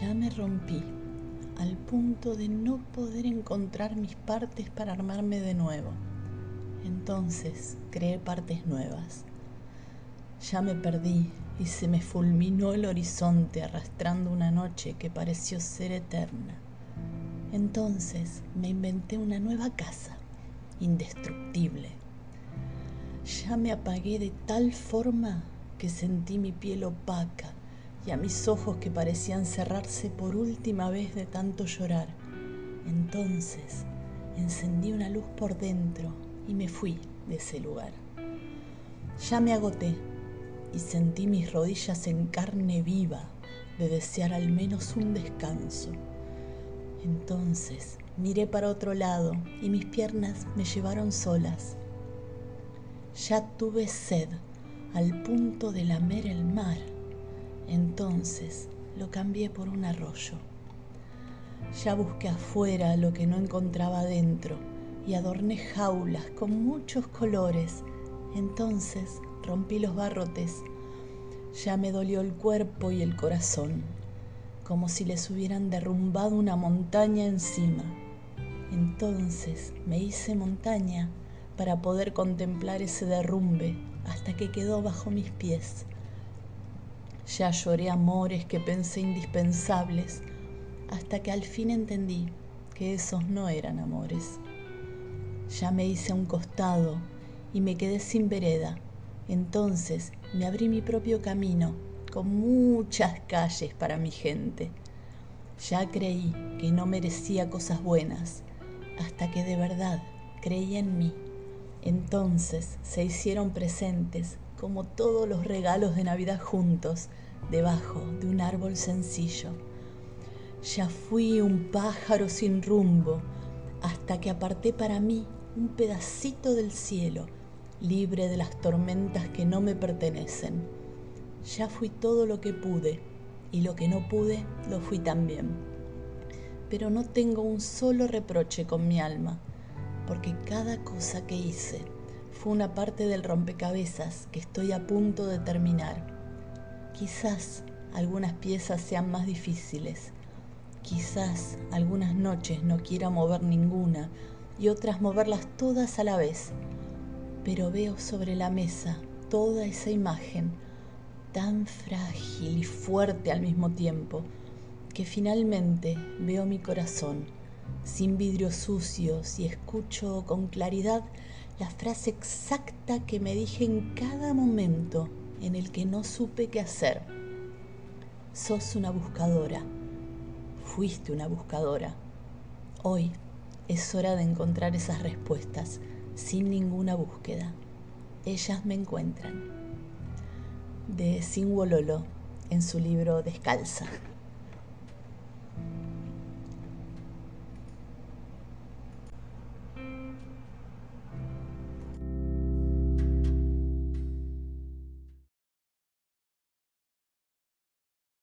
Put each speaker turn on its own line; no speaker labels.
Ya me rompí al punto de no poder encontrar mis partes para armarme de nuevo. Entonces creé partes nuevas. Ya me perdí y se me fulminó el horizonte arrastrando una noche que pareció ser eterna. Entonces me inventé una nueva casa, indestructible. Ya me apagué de tal forma que sentí mi piel opaca y a mis ojos que parecían cerrarse por última vez de tanto llorar. Entonces encendí una luz por dentro y me fui de ese lugar. Ya me agoté y sentí mis rodillas en carne viva de desear al menos un descanso. Entonces miré para otro lado y mis piernas me llevaron solas. Ya tuve sed al punto de lamer el mar. Entonces lo cambié por un arroyo. Ya busqué afuera lo que no encontraba dentro y adorné jaulas con muchos colores. Entonces rompí los barrotes. Ya me dolió el cuerpo y el corazón, como si les hubieran derrumbado una montaña encima. Entonces me hice montaña para poder contemplar ese derrumbe hasta que quedó bajo mis pies. Ya lloré amores que pensé indispensables hasta que al fin entendí que esos no eran amores. Ya me hice a un costado y me quedé sin vereda entonces me abrí mi propio camino, con muchas calles para mi gente. Ya creí que no merecía cosas buenas, hasta que de verdad creí en mí. Entonces se hicieron presentes como todos los regalos de Navidad juntos, debajo de un árbol sencillo. Ya fui un pájaro sin rumbo, hasta que aparté para mí un pedacito del cielo libre de las tormentas que no me pertenecen. Ya fui todo lo que pude y lo que no pude lo fui también. Pero no tengo un solo reproche con mi alma, porque cada cosa que hice fue una parte del rompecabezas que estoy a punto de terminar. Quizás algunas piezas sean más difíciles, quizás algunas noches no quiera mover ninguna y otras moverlas todas a la vez pero veo sobre la mesa toda esa imagen tan frágil y fuerte al mismo tiempo, que finalmente veo mi corazón sin vidrios sucios y escucho con claridad la frase exacta que me dije en cada momento en el que no supe qué hacer. Sos una buscadora, fuiste una buscadora. Hoy es hora de encontrar esas respuestas sin ninguna búsqueda. Ellas me encuentran. De Sin en su libro Descalza.